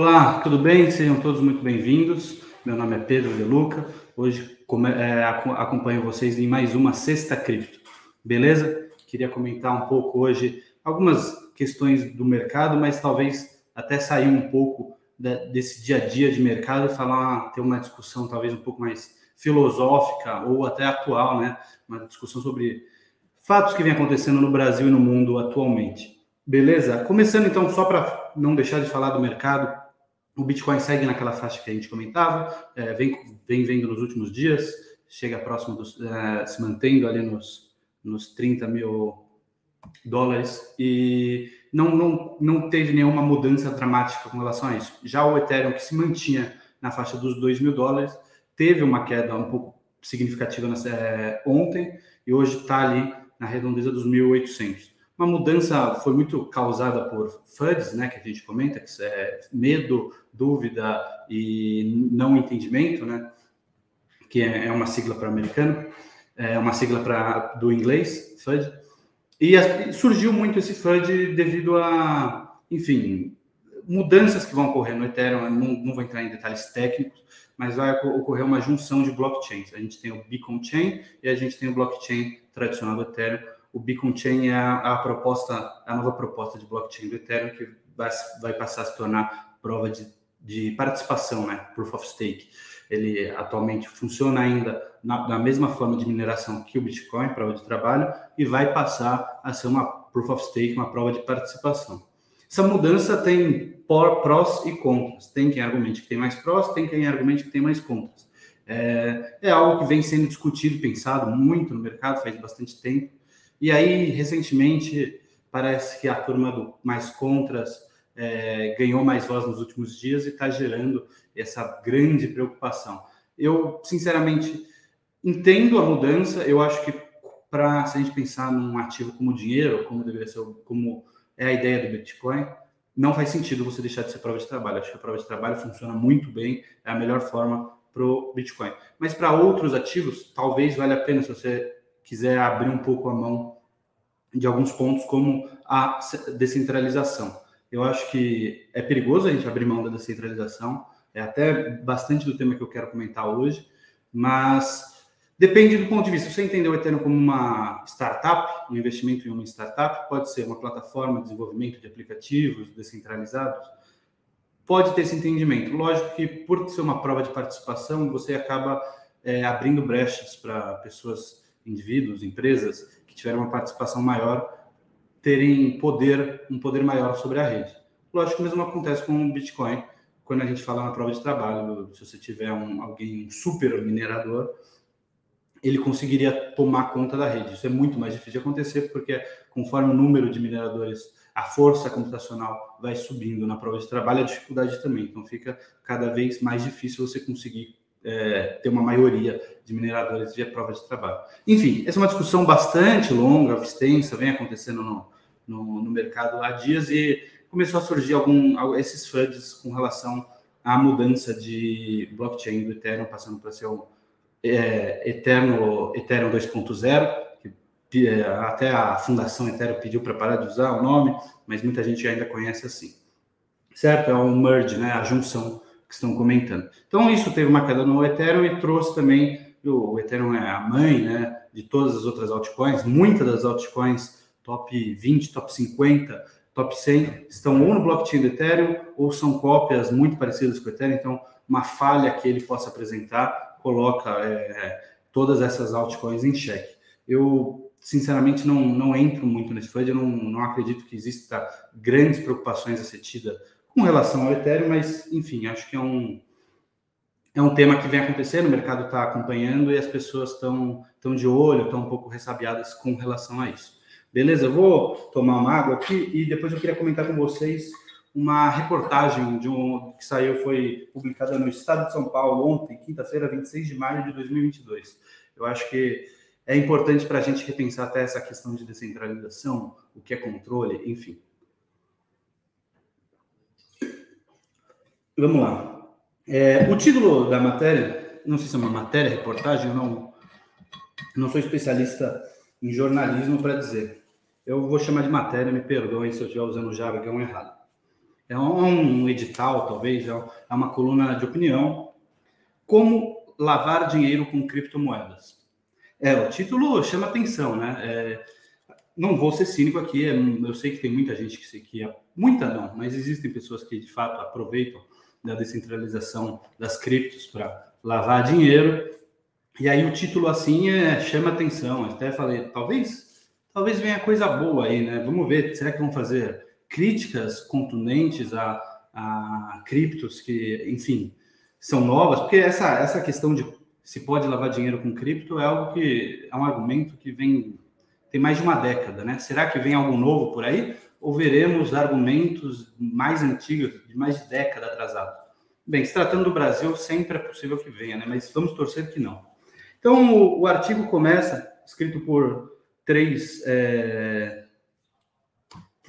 Olá, tudo bem? Sejam todos muito bem-vindos. Meu nome é Pedro De Luca. Hoje é, acompanho vocês em mais uma Sexta Cripto. Beleza? Queria comentar um pouco hoje algumas questões do mercado, mas talvez até sair um pouco desse dia a dia de mercado e falar, ter uma discussão talvez um pouco mais filosófica ou até atual, né? Uma discussão sobre fatos que vem acontecendo no Brasil e no mundo atualmente. Beleza? Começando então, só para não deixar de falar do mercado, o Bitcoin segue naquela faixa que a gente comentava, é, vem, vem vendo nos últimos dias, chega próximo, dos, é, se mantendo ali nos, nos 30 mil dólares e não, não, não teve nenhuma mudança dramática com relação a isso. Já o Ethereum, que se mantinha na faixa dos 2 mil dólares, teve uma queda um pouco significativa nessa, é, ontem e hoje está ali na redondeza dos 1.800. Uma mudança foi muito causada por FUDs, né, que a gente comenta, que é medo, dúvida e não entendimento, né, que é, é uma sigla para americano, é uma sigla para do inglês, FUD. E, as, surgiu muito esse FUD devido a, enfim, mudanças que vão ocorrer no Ethereum. Não, não vou entrar em detalhes técnicos, mas vai ocorrer uma junção de blockchains. A gente tem o Beacon Chain e a gente tem o blockchain tradicional do Ethereum o Beacon Chain é a, proposta, a nova proposta de blockchain do Ethereum que vai, vai passar a se tornar prova de, de participação, né? Proof of Stake. Ele atualmente funciona ainda na, na mesma forma de mineração que o Bitcoin, prova de trabalho, e vai passar a ser uma Proof of Stake, uma prova de participação. Essa mudança tem prós e contras. Tem quem argumente que tem mais prós, tem quem argumente que tem mais contras. É, é algo que vem sendo discutido pensado muito no mercado faz bastante tempo. E aí, recentemente, parece que a turma do Mais Contras é, ganhou mais voz nos últimos dias e está gerando essa grande preocupação. Eu, sinceramente, entendo a mudança, eu acho que para se a gente pensar num ativo como dinheiro, como deveria ser, como é a ideia do Bitcoin, não faz sentido você deixar de ser prova de trabalho. Acho que a prova de trabalho funciona muito bem, é a melhor forma para o Bitcoin. Mas para outros ativos, talvez valha a pena se você quiser abrir um pouco a mão de alguns pontos, como a descentralização. Eu acho que é perigoso a gente abrir mão da descentralização, é até bastante do tema que eu quero comentar hoje, mas depende do ponto de vista. Você entender o Ethereum como uma startup, um investimento em uma startup, pode ser uma plataforma de desenvolvimento de aplicativos descentralizados, pode ter esse entendimento. Lógico que por ser uma prova de participação, você acaba é, abrindo brechas para pessoas indivíduos, empresas que tiveram uma participação maior terem poder, um poder maior sobre a rede. Lógico o mesmo acontece com o Bitcoin, quando a gente fala na prova de trabalho, se você tiver um, alguém um super minerador, ele conseguiria tomar conta da rede. Isso é muito mais difícil de acontecer, porque conforme o número de mineradores, a força computacional vai subindo na prova de trabalho, a dificuldade também. Então fica cada vez mais difícil você conseguir é, ter uma maioria de mineradores via prova de trabalho. Enfim, essa é uma discussão bastante longa, extensa, vem acontecendo no, no, no mercado há dias e começou a surgir algum, esses FUDs com relação à mudança de blockchain do Ethereum, passando para ser o é, Eterno, Ethereum 2.0, que é, até a fundação Ethereum pediu para parar de usar o nome, mas muita gente ainda conhece assim. Certo? É um merge, né? a junção que estão comentando. Então, isso teve uma queda no Ethereum e trouxe também, o Ethereum é a mãe né, de todas as outras altcoins, muitas das altcoins top 20, top 50, top 100 estão ou no blockchain do Ethereum ou são cópias muito parecidas com o Ethereum, então uma falha que ele possa apresentar coloca é, todas essas altcoins em xeque. Eu, sinceramente, não, não entro muito nesse FUD, eu não, não acredito que exista grandes preocupações a ser tida com relação ao Ethereum, mas enfim, acho que é um, é um tema que vem acontecendo, o mercado está acompanhando e as pessoas estão tão de olho, estão um pouco ressabiadas com relação a isso. Beleza? Eu vou tomar uma água aqui e depois eu queria comentar com vocês uma reportagem de um, que saiu, foi publicada no Estado de São Paulo ontem, quinta-feira, 26 de maio de 2022. Eu acho que é importante para a gente repensar até essa questão de descentralização, o que é controle, enfim. Vamos lá. É, o título da matéria, não sei se é uma matéria, reportagem, eu não, não sou especialista em jornalismo para dizer. Eu vou chamar de matéria, me perdoem se eu estiver usando o jargão errado. é um edital, talvez, é, é uma coluna de opinião. Como lavar dinheiro com criptomoedas. É, o título chama atenção, né? É, não vou ser cínico aqui, é, eu sei que tem muita gente que que é, muita não, mas existem pessoas que de fato aproveitam da descentralização das criptos para lavar dinheiro. E aí o título assim é, chama atenção. Eu até falei, talvez, talvez venha coisa boa aí, né? Vamos ver, será que vão fazer críticas contundentes a, a criptos que, enfim, são novas? Porque essa, essa questão de se pode lavar dinheiro com cripto é algo que é um argumento que vem tem mais de uma década, né? Será que vem algo novo por aí? Ou veremos argumentos mais antigos, de mais de década atrasado? Bem, se tratando do Brasil, sempre é possível que venha, né? Mas vamos torcer que não. Então, o, o artigo começa, escrito por três é,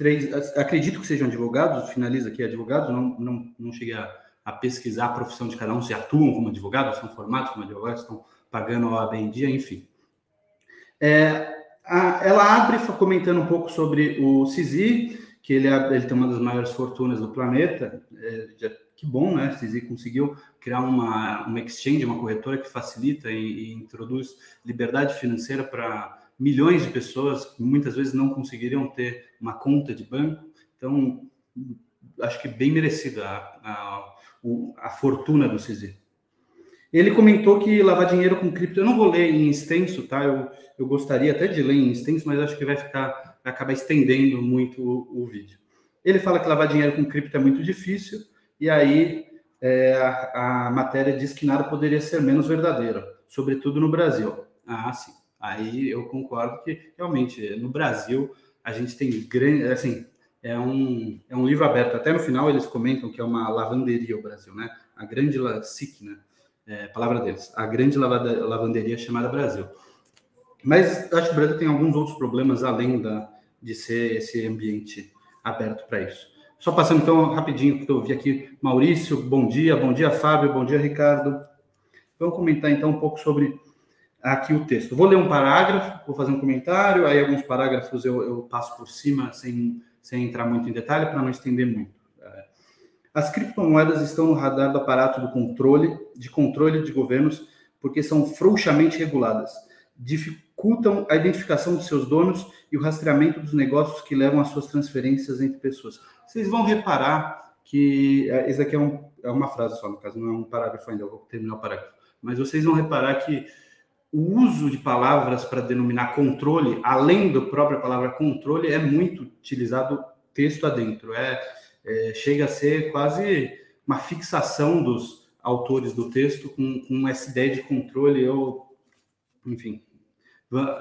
três, acredito que sejam advogados, finaliza aqui advogados, não, não, não cheguei a, a, pesquisar a profissão de cada um, se atuam como advogados, são formados como advogados, estão pagando a OAB em dia, enfim. É, ela abre comentando um pouco sobre o CISI, que ele, é, ele tem uma das maiores fortunas do planeta, é, já, que bom, né? CISI conseguiu criar uma, uma exchange, uma corretora que facilita e, e introduz liberdade financeira para milhões de pessoas que muitas vezes não conseguiriam ter uma conta de banco. Então, acho que bem merecida a, a, a fortuna do CISI. Ele comentou que lavar dinheiro com cripto, eu não vou ler em extenso, tá? Eu, eu gostaria até de ler em extenso, mas acho que vai ficar, vai acabar estendendo muito o, o vídeo. Ele fala que lavar dinheiro com cripto é muito difícil, e aí é, a, a matéria diz que nada poderia ser menos verdadeiro, sobretudo no Brasil. Ah, sim. Aí eu concordo que realmente no Brasil a gente tem grande, assim, é um, é um livro aberto. Até no final eles comentam que é uma lavanderia o Brasil, né? A grande SIC, né? É, palavra deles, a grande lavada, lavanderia chamada Brasil. Mas acho que o Brasil tem alguns outros problemas além da, de ser esse ambiente aberto para isso. Só passando então rapidinho que eu vi aqui, Maurício, bom dia, bom dia Fábio, bom dia Ricardo. Vamos comentar então um pouco sobre aqui o texto. Vou ler um parágrafo, vou fazer um comentário, aí alguns parágrafos eu, eu passo por cima sem, sem entrar muito em detalhe para não estender muito. As criptomoedas estão no radar do aparato do controle, de controle de governos, porque são frouxamente reguladas, dificultam a identificação de seus donos e o rastreamento dos negócios que levam às suas transferências entre pessoas. Vocês vão reparar que é, isso aqui é, um, é uma frase só, no caso, não é um parágrafo ainda, eu vou terminar o parágrafo. Mas vocês vão reparar que o uso de palavras para denominar controle, além da própria palavra controle, é muito utilizado texto adentro. É, é chega a ser quase uma fixação dos autores do texto com, com essa ideia de controle. Eu, enfim,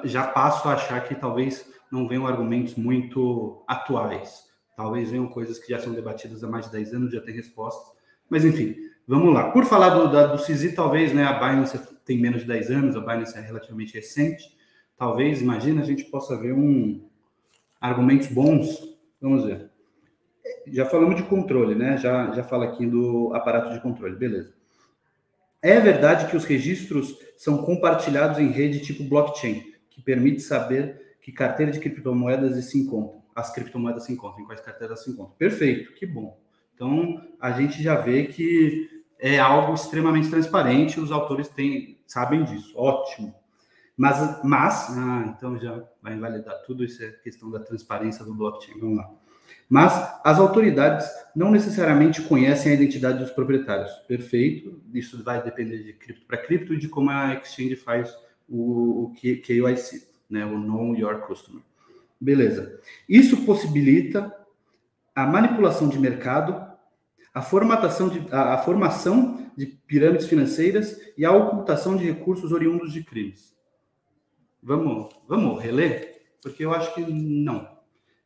já passo a achar que talvez não venham argumentos muito atuais. Talvez venham coisas que já são debatidas há mais de 10 anos, já tem respostas. Mas, enfim, vamos lá. Por falar do, da, do CISI, talvez né, a Binance tem menos de 10 anos, a Binance é relativamente recente. Talvez, imagina, a gente possa ver um argumentos bons. Vamos ver. Já falamos de controle, né? Já, já fala aqui do aparato de controle, beleza. É verdade que os registros são compartilhados em rede tipo blockchain, que permite saber que carteira de criptomoedas se encontram, as criptomoedas se encontram, quais carteiras se encontram. Perfeito, que bom. Então, a gente já vê que é algo extremamente transparente, os autores têm, sabem disso, ótimo. Mas, mas ah, então já vai invalidar tudo isso, é questão da transparência do blockchain, vamos lá. Mas as autoridades não necessariamente conhecem a identidade dos proprietários. Perfeito, isso vai depender de cripto para cripto e de como a exchange faz o, o KYC, né, o Know Your Customer. Beleza. Isso possibilita a manipulação de mercado a formatação de, a, a, formação de pirâmides financeiras e a ocultação de recursos oriundos de crimes. Vamos, vamos reler? Porque eu acho que não.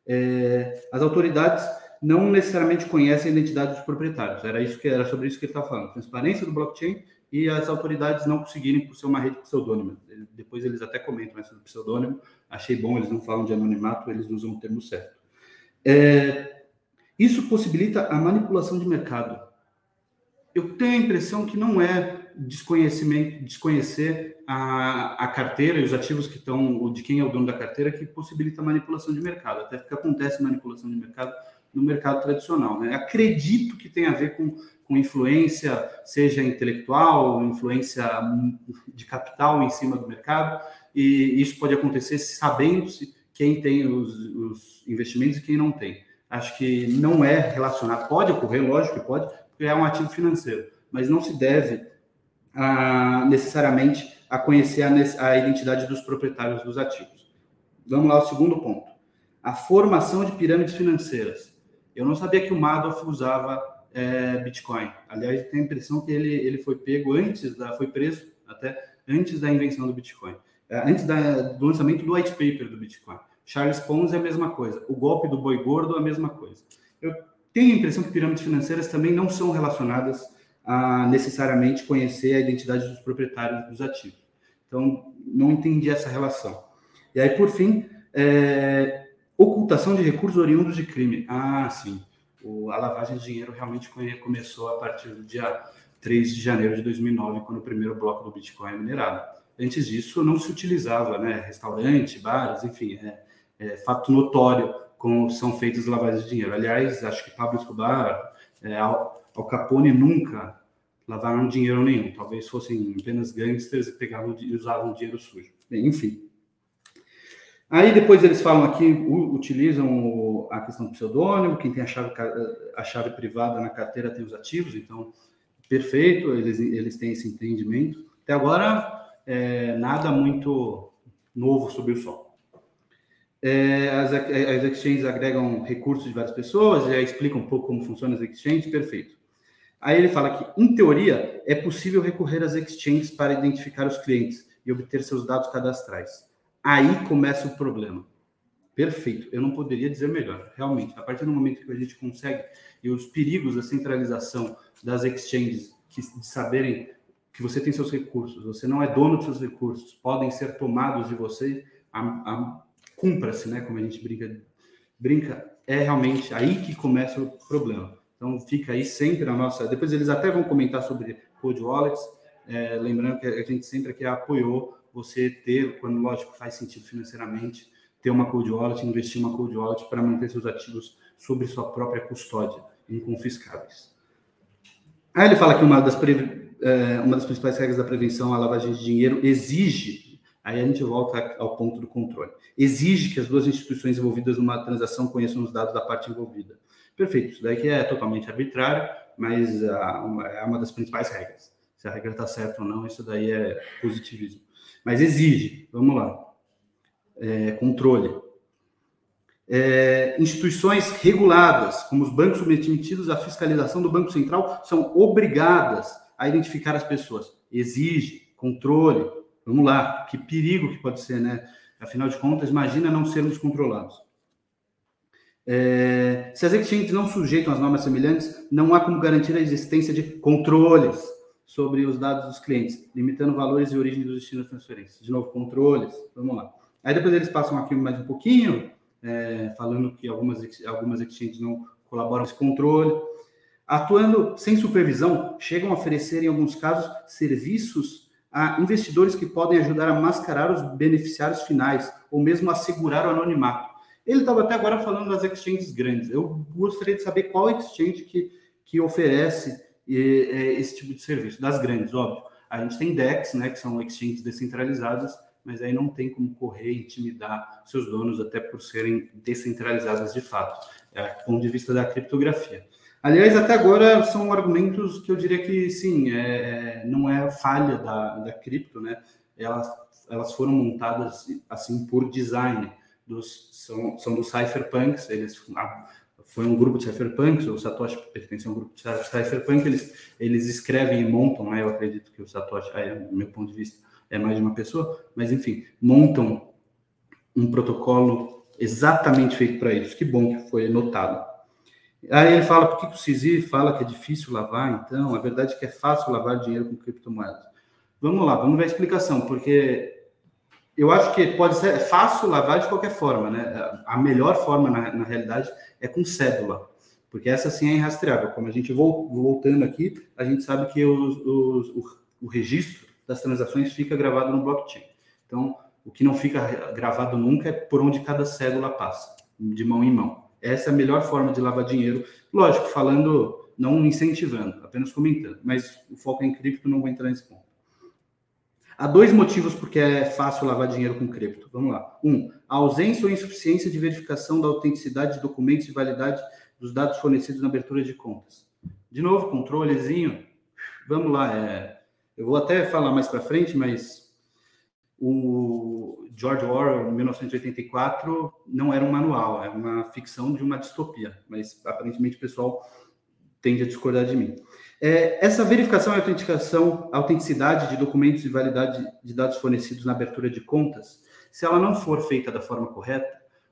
É, as autoridades não necessariamente conhecem a identidade dos proprietários. Era isso que era sobre isso que ele estava falando. Transparência do blockchain e as autoridades não conseguirem por ser uma rede pseudônima. Depois eles até comentam essa do pseudônimo. Achei bom, eles não falam de anonimato, eles usam o termo certo. É, isso possibilita a manipulação de mercado. Eu tenho a impressão que não é desconhecimento, desconhecer a, a carteira e os ativos que estão, de quem é o dono da carteira, que possibilita manipulação de mercado. Até porque acontece manipulação de mercado no mercado tradicional. Né? Acredito que tem a ver com, com influência, seja intelectual, influência de capital em cima do mercado, e isso pode acontecer sabendo-se quem tem os, os investimentos e quem não tem. Acho que não é relacionado, pode ocorrer, lógico que pode, porque é um ativo financeiro, mas não se deve a, necessariamente a conhecer a, a identidade dos proprietários dos ativos. Vamos lá ao segundo ponto. A formação de pirâmides financeiras. Eu não sabia que o Madoff usava é, Bitcoin. Aliás, tenho a impressão que ele, ele foi pego antes da, foi preso até antes da invenção do Bitcoin, é, antes da, do lançamento do white paper do Bitcoin. Charles Pons é a mesma coisa. O golpe do boi gordo é a mesma coisa. Eu tenho a impressão que pirâmides financeiras também não são relacionadas a necessariamente conhecer a identidade dos proprietários dos ativos. Então, não entendi essa relação. E aí, por fim, é, ocultação de recursos oriundos de crime. Ah, sim. O, a lavagem de dinheiro realmente começou a partir do dia 3 de janeiro de 2009, quando o primeiro bloco do Bitcoin é minerado. Antes disso, não se utilizava, né? Restaurante, bares, enfim, é, é fato notório como são feitas lavagens de dinheiro. Aliás, acho que Pablo Escobar, é, Al Capone nunca lavaram dinheiro nenhum. Talvez fossem apenas gangsters e pegavam e usavam dinheiro sujo. Bem, enfim. Aí depois eles falam aqui, utilizam a questão do pseudônimo, quem tem a chave, a chave privada na carteira tem os ativos, então, perfeito, eles, eles têm esse entendimento. Até agora, é, nada muito novo sobre o sol. É, as, as exchanges agregam recursos de várias pessoas, já explica um pouco como funciona as exchanges, perfeito. Aí ele fala que, em teoria, é possível recorrer às exchanges para identificar os clientes e obter seus dados cadastrais. Aí começa o problema. Perfeito, eu não poderia dizer melhor. Realmente, a partir do momento que a gente consegue, e os perigos da centralização das exchanges, que, de saberem que você tem seus recursos, você não é dono dos seus recursos, podem ser tomados de você, a, a, cumpra-se, né? Como a gente brinca, brinca, é realmente aí que começa o problema. Então fica aí sempre a nossa. Depois eles até vão comentar sobre Code Wallets. É, lembrando que a gente sempre aqui apoiou você ter, quando lógico faz sentido financeiramente, ter uma Code Wallet, investir uma Code Wallet para manter seus ativos sob sua própria custódia, inconfiscáveis. Aí ele fala que uma das, é, uma das principais regras da prevenção à lavagem de dinheiro exige, aí a gente volta ao ponto do controle, exige que as duas instituições envolvidas numa transação conheçam os dados da parte envolvida. Perfeito, isso daí é totalmente arbitrário, mas é uma das principais regras. Se a regra está certa ou não, isso daí é positivismo. Mas exige, vamos lá, é, controle. É, instituições reguladas, como os bancos submetidos à fiscalização do Banco Central, são obrigadas a identificar as pessoas. Exige, controle. Vamos lá, que perigo que pode ser, né? Afinal de contas, imagina não sermos controlados. É, se as exchanges não sujeitam às normas semelhantes, não há como garantir a existência de controles sobre os dados dos clientes, limitando valores e origem dos destinos de transferência. De novo, controles, vamos lá. Aí depois eles passam aqui mais um pouquinho, é, falando que algumas, algumas exchanges não colaboram com esse controle. Atuando sem supervisão, chegam a oferecer, em alguns casos, serviços a investidores que podem ajudar a mascarar os beneficiários finais, ou mesmo assegurar o anonimato. Ele estava até agora falando das exchanges grandes. Eu gostaria de saber qual exchange que, que oferece é, esse tipo de serviço. Das grandes, óbvio. A gente tem DEX, né, que são exchanges descentralizadas, mas aí não tem como correr e intimidar seus donos, até por serem descentralizadas de fato, é, do ponto de vista da criptografia. Aliás, até agora são argumentos que eu diria que sim, é, é não é falha da, da cripto, né? Elas, elas foram montadas assim por design dos, são, são dos cypherpunks, eles ah, foi um grupo de cypherpunks, o Satoshi pertence a um grupo de cypherpunk, eles, eles escrevem e montam, né, eu acredito que o Satoshi, aí, do meu ponto de vista, é mais de uma pessoa, mas enfim, montam um protocolo exatamente feito para isso. Que bom que foi notado. Aí ele fala, por que, que o CISI fala que é difícil lavar, então? A verdade é que é fácil lavar dinheiro com criptomoedas. Vamos lá, vamos ver a explicação, porque eu acho que pode ser fácil lavar de qualquer forma, né? A melhor forma, na, na realidade, é com cédula, porque essa sim é irrastreável. Como a gente voltando aqui, a gente sabe que os, os, o, o registro das transações fica gravado no blockchain. Então, o que não fica gravado nunca é por onde cada cédula passa, de mão em mão. essa é a melhor forma de lavar dinheiro. Lógico, falando, não incentivando, apenas comentando. Mas o foco é em cripto, não vou entrar nesse ponto. Há dois motivos porque é fácil lavar dinheiro com cripto. Vamos lá. Um, a ausência ou insuficiência de verificação da autenticidade de documentos e validade dos dados fornecidos na abertura de contas. De novo, controlezinho. Vamos lá. É, eu vou até falar mais para frente, mas o George Orwell, em 1984, não era um manual, é uma ficção de uma distopia, mas aparentemente o pessoal tende a discordar de mim. É, essa verificação e autenticação, autenticidade de documentos e validade de dados fornecidos na abertura de contas, se ela não for feita da forma correta,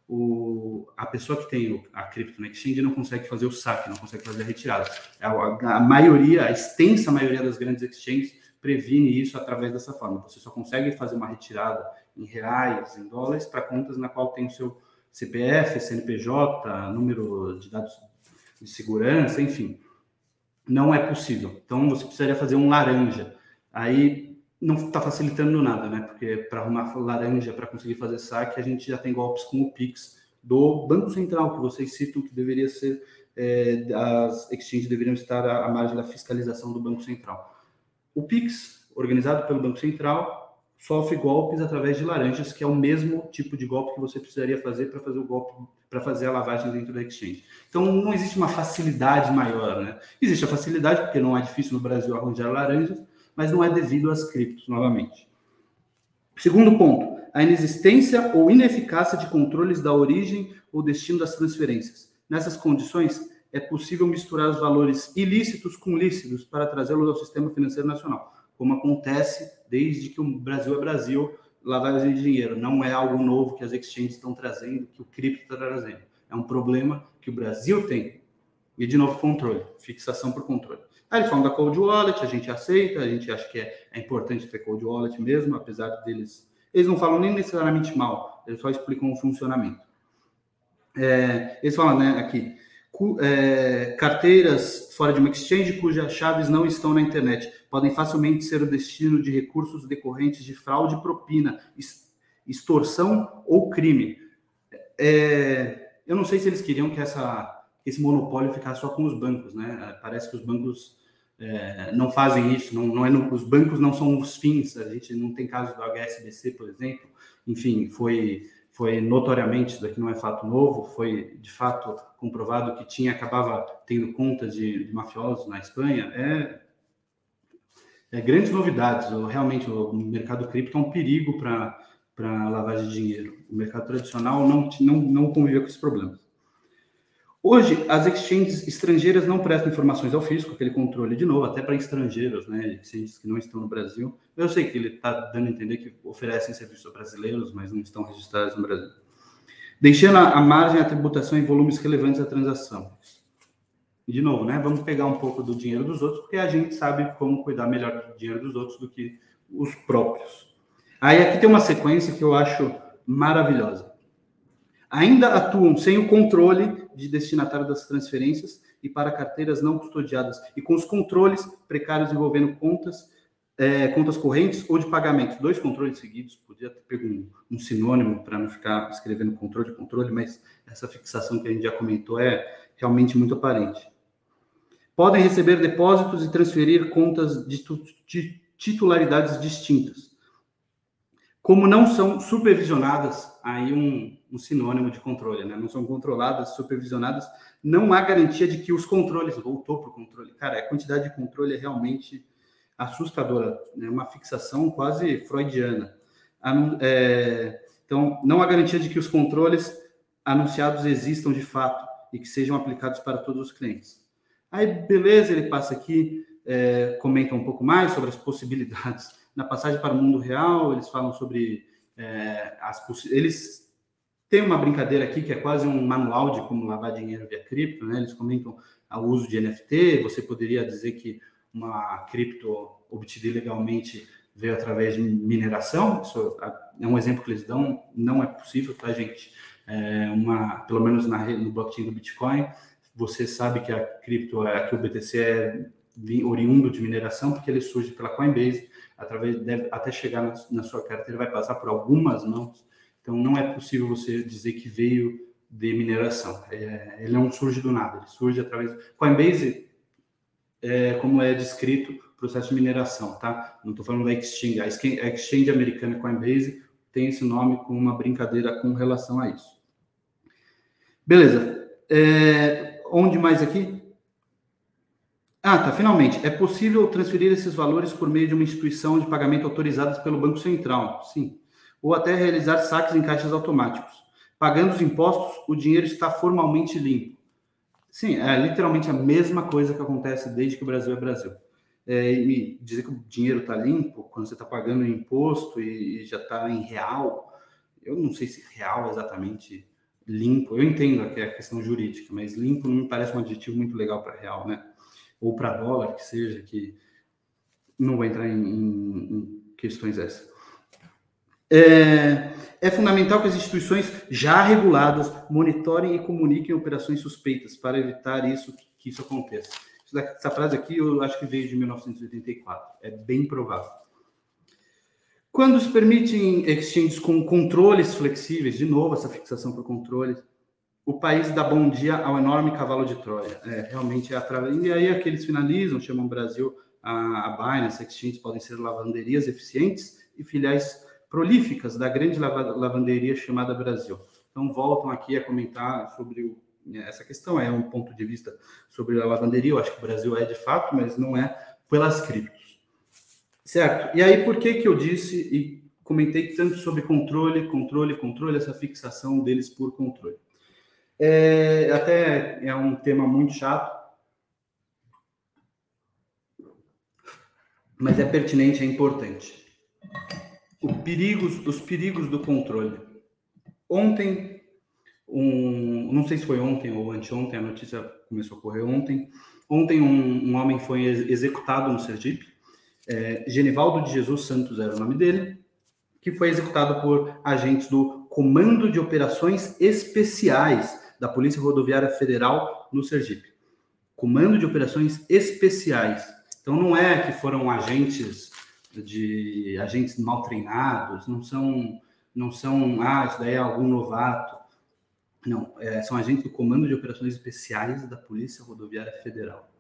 o, a pessoa que tem a cripto na exchange não consegue fazer o saque, não consegue fazer a retirada. A, a, a maioria, a extensa maioria das grandes exchanges previne isso através dessa forma. Você só consegue fazer uma retirada em reais, em dólares, para contas na qual tem o seu CPF, CNPJ, número de dados de segurança, enfim. Não é possível. Então você precisaria fazer um laranja. Aí não está facilitando nada, né? Porque para arrumar laranja para conseguir fazer saque, a gente já tem golpes como o Pix do Banco Central, que vocês citam que deveria ser, é, as exchanges deveriam estar à margem da fiscalização do Banco Central. O Pix, organizado pelo Banco Central, sofre golpes através de laranjas, que é o mesmo tipo de golpe que você precisaria fazer para fazer o golpe, para fazer a lavagem dentro da exchange. Então não existe uma facilidade maior, né? Existe a facilidade porque não é difícil no Brasil arranjar laranjas, mas não é devido às criptos novamente. Segundo ponto, a inexistência ou ineficácia de controles da origem ou destino das transferências. Nessas condições, é possível misturar os valores ilícitos com lícitos para trazê-los ao sistema financeiro nacional, como acontece desde que o Brasil é Brasil, lavagem de dinheiro. Não é algo novo que as exchanges estão trazendo, que o cripto está trazendo. É um problema que o Brasil tem. E, de novo, controle, fixação por controle. Aí eles falam da Cold Wallet, a gente aceita, a gente acha que é, é importante ter Cold Wallet mesmo, apesar deles... Eles não falam nem necessariamente mal, eles só explicam o funcionamento. É, eles falam né, aqui, é, carteiras fora de uma exchange cujas chaves não estão na internet podem facilmente ser o destino de recursos decorrentes de fraude, propina, extorsão ou crime. É, eu não sei se eles queriam que essa, esse monopólio ficasse só com os bancos, né? Parece que os bancos é, não fazem isso, não, não é os bancos não são os fins. A gente não tem caso do HSBC, por exemplo. Enfim, foi foi notoriamente, isso daqui não é fato novo, foi de fato comprovado que tinha, acabava tendo contas de, de mafiosos na Espanha, é, é grandes novidades. Realmente, o mercado cripto é um perigo para para lavagem de dinheiro. O mercado tradicional não, não, não convive com esse problema. Hoje, as exchanges estrangeiras não prestam informações ao fisco, aquele controle de novo, até para estrangeiros, né, exchanges que não estão no Brasil. Eu sei que ele está dando a entender que oferecem serviços a brasileiros, mas não estão registrados no Brasil. Deixando a margem à tributação em volumes relevantes da transação. De novo, né, vamos pegar um pouco do dinheiro dos outros, porque a gente sabe como cuidar melhor do dinheiro dos outros do que os próprios. Aí aqui tem uma sequência que eu acho maravilhosa ainda atuam sem o controle de destinatário das transferências e para carteiras não custodiadas e com os controles precários envolvendo contas, é, contas correntes ou de pagamentos. Dois controles seguidos, podia ter pego um, um sinônimo para não ficar escrevendo controle, controle, mas essa fixação que a gente já comentou é realmente muito aparente. Podem receber depósitos e transferir contas de, de titularidades distintas como não são supervisionadas, aí um, um sinônimo de controle, né? Não são controladas, supervisionadas, não há garantia de que os controles voltou para o controle. Cara, a quantidade de controle é realmente assustadora, né? Uma fixação quase freudiana. É, então, não há garantia de que os controles anunciados existam de fato e que sejam aplicados para todos os clientes. Aí, beleza, ele passa aqui, é, comenta um pouco mais sobre as possibilidades na passagem para o mundo real, eles falam sobre é, as eles têm uma brincadeira aqui que é quase um manual de como lavar dinheiro via cripto, né? Eles comentam o uso de NFT. Você poderia dizer que uma cripto obtida ilegalmente veio através de mineração. Isso é um exemplo que eles dão. Não é possível, tá, gente? É uma, pelo menos na, no blockchain do Bitcoin, você sabe que a cripto, é, que o BTC é oriundo de mineração, porque ele surge pela Coinbase através deve, até chegar na, na, sua carteira vai passar por algumas mãos. Então não é possível você dizer que veio de mineração. É, ele não surge do nada, ele surge através. Coinbase, é, como é descrito, processo de mineração, tá? Não estou falando da exchange. A exchange americana Coinbase tem esse nome com uma brincadeira com relação a isso. Beleza. É, onde mais aqui? Ah, tá. Finalmente, é possível transferir esses valores por meio de uma instituição de pagamento autorizadas pelo Banco Central, sim, ou até realizar saques em caixas automáticos. Pagando os impostos, o dinheiro está formalmente limpo. Sim, é literalmente a mesma coisa que acontece desde que o Brasil é Brasil. É, e dizer que o dinheiro está limpo quando você está pagando imposto e, e já está em real, eu não sei se real é exatamente limpo. Eu entendo que é a questão jurídica, mas limpo não me parece um adjetivo muito legal para real, né? Ou para dólar, que seja, que não vou entrar em, em, em questões essas. É, é, fundamental que as instituições já reguladas monitorem e comuniquem operações suspeitas para evitar isso que isso aconteça. Essa frase aqui eu acho que veio de 1984. É bem provável. Quando se permitem exchanges com controles flexíveis, de novo essa fixação por controles, o país dá bom dia ao enorme cavalo de Troia. É, realmente é através. E aí aqueles finalizam, chamam o Brasil a, a Binance, exchanges podem ser lavanderias eficientes e filiais prolíficas da grande lavanderia chamada Brasil. Então voltam aqui a comentar sobre o, essa questão. É um ponto de vista sobre a lavanderia. Eu acho que o Brasil é de fato, mas não é pelas criptos. Certo. E aí, por que que eu disse e comentei tanto sobre controle, controle, controle, essa fixação deles por controle? É, até é um tema muito chato, mas é pertinente, é importante. Perigos, os perigos do controle. Ontem, um, não sei se foi ontem ou anteontem, a notícia começou a correr ontem. Ontem, um, um homem foi executado no Sergipe é, Genivaldo de Jesus Santos era o nome dele, que foi executado por agentes do Comando de Operações Especiais da Polícia Rodoviária Federal no Sergipe. Comando de Operações Especiais. Então não é que foram agentes de agentes mal treinados, não são não são ah isso daí é algum novato. Não, é, são agentes do Comando de Operações Especiais da Polícia Rodoviária Federal.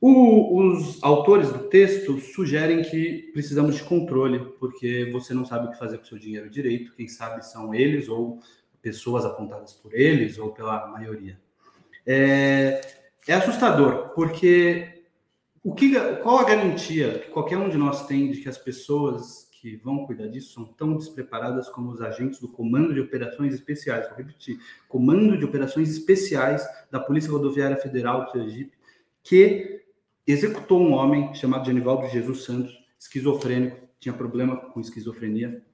O, os autores do texto sugerem que precisamos de controle, porque você não sabe o que fazer com o seu dinheiro direito, quem sabe são eles ou pessoas apontadas por eles ou pela maioria. É, é assustador, porque o que, qual a garantia que qualquer um de nós tem de que as pessoas que vão cuidar disso são tão despreparadas como os agentes do Comando de Operações Especiais? Vou repetir: Comando de Operações Especiais da Polícia Rodoviária Federal do Sergipe, que executou um homem chamado Genivaldo Jesus Santos, esquizofrênico, tinha problema com esquizofrenia,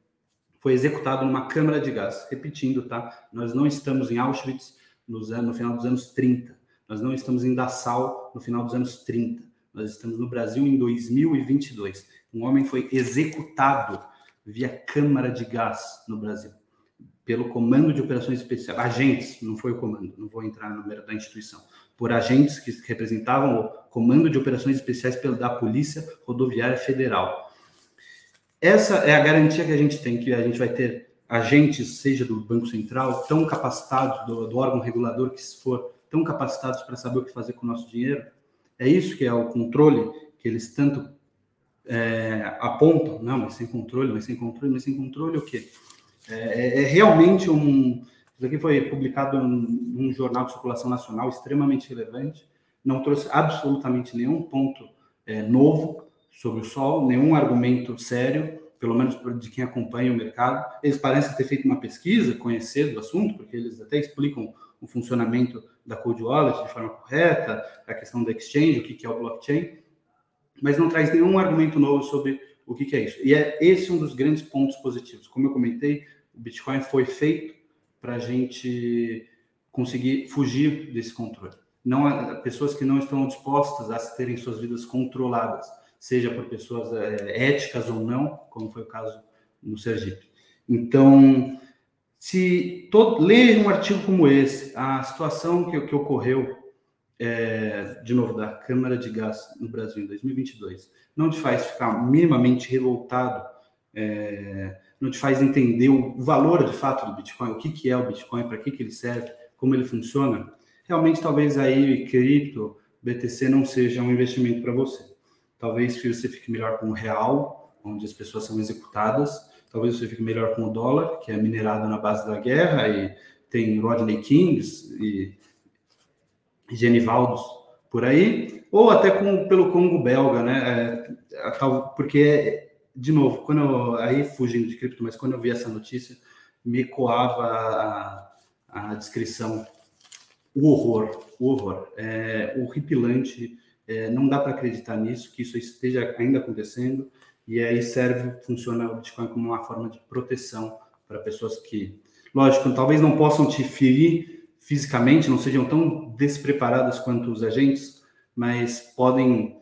foi executado numa câmara de gás. Repetindo, tá? Nós não estamos em Auschwitz nos no final dos anos 30. Nós não estamos em Dachau no final dos anos 30. Nós estamos no Brasil em 2022. Um homem foi executado via câmara de gás no Brasil pelo Comando de Operações Especiais, agentes, não foi o comando, não vou entrar no número da instituição, por agentes que representavam o Comando de Operações Especiais da Polícia Rodoviária Federal. Essa é a garantia que a gente tem, que a gente vai ter agentes, seja do Banco Central, tão capacitados, do, do órgão regulador que se for, tão capacitados para saber o que fazer com o nosso dinheiro. É isso que é o controle que eles tanto é, apontam. Não, mas sem controle, mas sem controle, mas sem controle o quê? É, é, é realmente um isso aqui foi publicado num jornal de circulação nacional extremamente relevante, não trouxe absolutamente nenhum ponto é, novo sobre o sol, nenhum argumento sério, pelo menos de quem acompanha o mercado. Eles parecem ter feito uma pesquisa, conhecer do assunto, porque eles até explicam o funcionamento da Cold Wallet de forma correta, a questão da exchange, o que é o blockchain, mas não traz nenhum argumento novo sobre o que é isso. E é esse um dos grandes pontos positivos. Como eu comentei, o Bitcoin foi feito para a gente conseguir fugir desse controle. Não pessoas que não estão dispostas a terem suas vidas controladas, seja por pessoas é, éticas ou não, como foi o caso no Sergipe. Então, se todo, ler um artigo como esse, a situação que, que ocorreu, é, de novo, da Câmara de Gás no Brasil em 2022, não te faz ficar minimamente revoltado é, não te faz entender o valor de fato do Bitcoin, o que, que é o Bitcoin, para que, que ele serve, como ele funciona, realmente talvez aí cripto, BTC não seja um investimento para você. Talvez você fique melhor com o real, onde as pessoas são executadas, talvez você fique melhor com o dólar, que é minerado na base da guerra e tem Rodney Kings e Genivaldos por aí, ou até com, pelo Congo belga, né? É, porque, de novo, quando eu, aí fugindo de cripto, mas quando eu vi essa notícia, me coava a, a descrição, o horror, o horror, é, horripilante, é, não dá para acreditar nisso, que isso esteja ainda acontecendo, e aí serve, funciona o Bitcoin como uma forma de proteção para pessoas que, lógico, talvez não possam te ferir fisicamente, não sejam tão despreparadas quanto os agentes, mas podem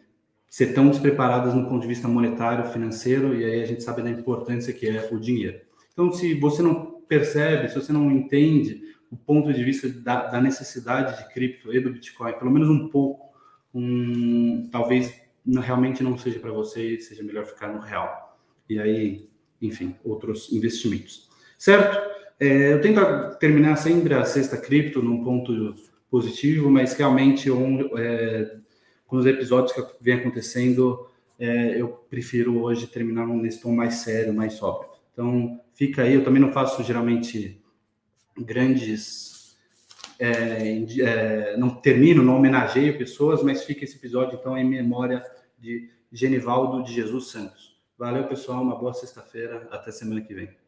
ser tão despreparadas no ponto de vista monetário, financeiro, e aí a gente sabe da importância que é o dinheiro. Então, se você não percebe, se você não entende o ponto de vista da, da necessidade de cripto e do Bitcoin, pelo menos um pouco, um, talvez não, realmente não seja para você, seja melhor ficar no real. E aí, enfim, outros investimentos. Certo? É, eu tento terminar sempre a sexta cripto num ponto positivo, mas realmente um, é, com os episódios que vem acontecendo, é, eu prefiro hoje terminar nesse tom mais sério, mais sóbrio. Então, fica aí. Eu também não faço geralmente grandes. É, é, não termino, não homenageio pessoas, mas fica esse episódio, então, em memória de Genivaldo de Jesus Santos. Valeu, pessoal. Uma boa sexta-feira. Até semana que vem.